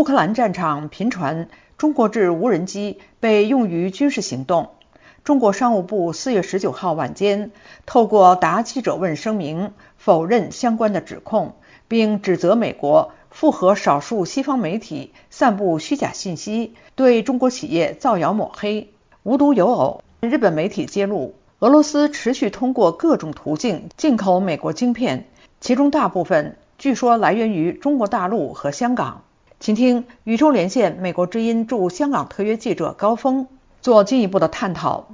乌克兰战场频传中国制无人机被用于军事行动。中国商务部四月十九号晚间透过答记者问声明，否认相关的指控，并指责美国附和少数西方媒体散布虚假信息，对中国企业造谣抹黑。无独有偶，日本媒体揭露，俄罗斯持续通过各种途径进口美国晶片，其中大部分据说来源于中国大陆和香港。请听宇宙连线美国之音驻香港特约记者高峰。做进一步的探讨。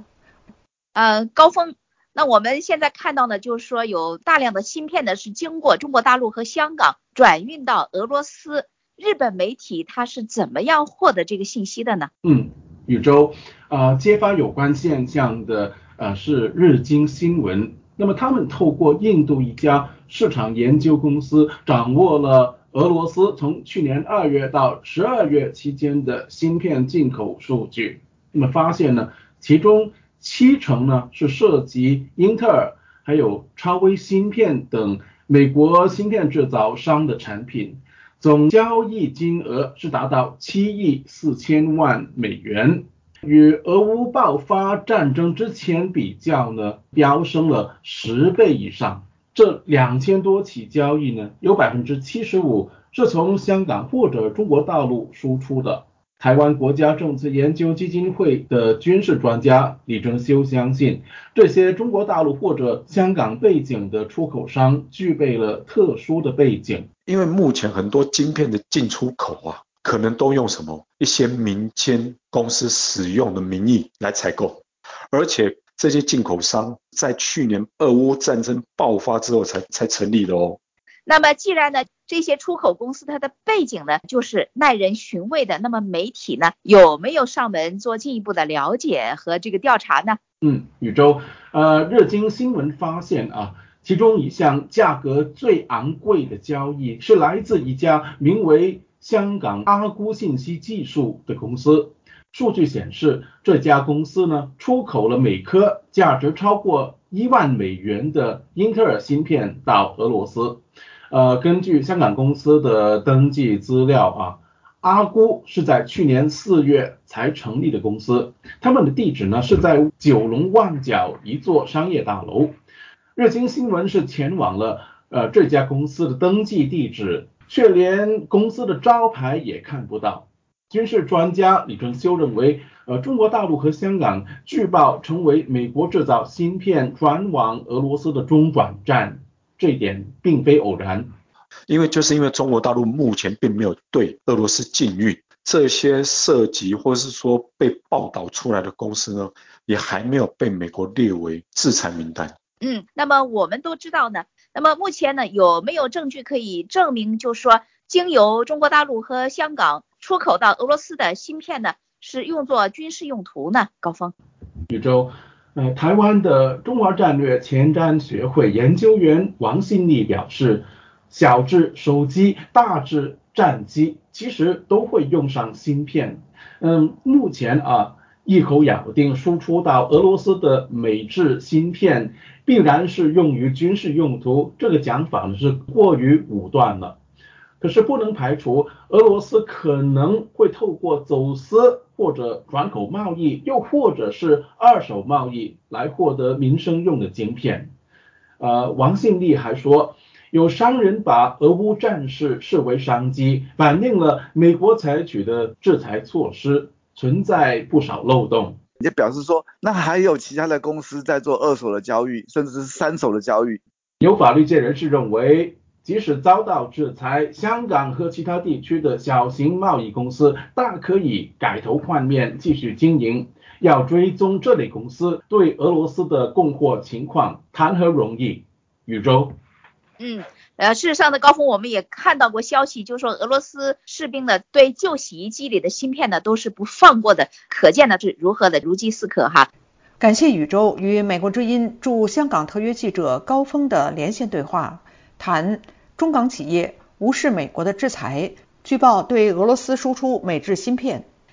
呃，高峰，那我们现在看到呢，就是说有大量的芯片呢是经过中国大陆和香港转运到俄罗斯。日本媒体它是怎么样获得这个信息的呢？嗯，宇宙，呃，揭发有关现象的呃是日经新闻。那么他们透过印度一家市场研究公司掌握了俄罗斯从去年二月到十二月期间的芯片进口数据。那么发现呢，其中七成呢是涉及英特尔、还有超微芯片等美国芯片制造商的产品，总交易金额是达到七亿四千万美元，与俄乌爆发战争之前比较呢，飙升了十倍以上。这两千多起交易呢，有百分之七十五是从香港或者中国大陆输出的。台湾国家政策研究基金会的军事专家李正修相信，这些中国大陆或者香港背景的出口商具备了特殊的背景，因为目前很多晶片的进出口啊，可能都用什么一些民间公司使用的名义来采购，而且这些进口商在去年俄乌战争爆发之后才才成立的哦。那么既然呢，这些出口公司它的背景呢，就是耐人寻味的，那么媒体呢有没有上门做进一步的了解和这个调查呢？嗯，宇宙，呃，日经新闻发现啊，其中一项价格最昂贵的交易是来自一家名为香港阿姑信息技术的公司。数据显示，这家公司呢出口了每颗价值超过一万美元的英特尔芯片到俄罗斯。呃，根据香港公司的登记资料啊，阿姑是在去年四月才成立的公司，他们的地址呢是在九龙旺角一座商业大楼。日经新闻是前往了呃这家公司的登记地址，却连公司的招牌也看不到。军事专家李正修认为，呃，中国大陆和香港据报成为美国制造芯片转往俄罗斯的中转站。这一点并非偶然，因为就是因为中国大陆目前并没有对俄罗斯禁运，这些涉及或是说被报道出来的公司呢，也还没有被美国列为制裁名单。嗯，那么我们都知道呢，那么目前呢有没有证据可以证明，就是说经由中国大陆和香港出口到俄罗斯的芯片呢，是用作军事用途呢？高峰，宇宙。呃，台湾的中华战略前瞻学会研究员王信立表示，小至手机，大至战机，其实都会用上芯片。嗯，目前啊，一口咬定输出到俄罗斯的美制芯片必然是用于军事用途，这个讲法是过于武断了。可是不能排除俄罗斯可能会透过走私或者转口贸易，又或者是二手贸易来获得民生用的晶片。呃，王信利还说，有商人把俄乌战事视为商机，反映了美国采取的制裁措施存在不少漏洞。也表示说，那还有其他的公司在做二手的交易，甚至是三手的交易。有法律界人士认为。即使遭到制裁，香港和其他地区的小型贸易公司大可以改头换面继续经营。要追踪这类公司对俄罗斯的供货情况，谈何容易？宇宙。嗯，呃，事实上的，高峰我们也看到过消息，就是说俄罗斯士兵呢对旧洗衣机里的芯片呢都是不放过的，可见呢是如何的如饥似渴哈。感谢宇宙与美国之音驻香港特约记者高峰的连线对话，谈。中港企业无视美国的制裁，据报对俄罗斯输出美制芯片。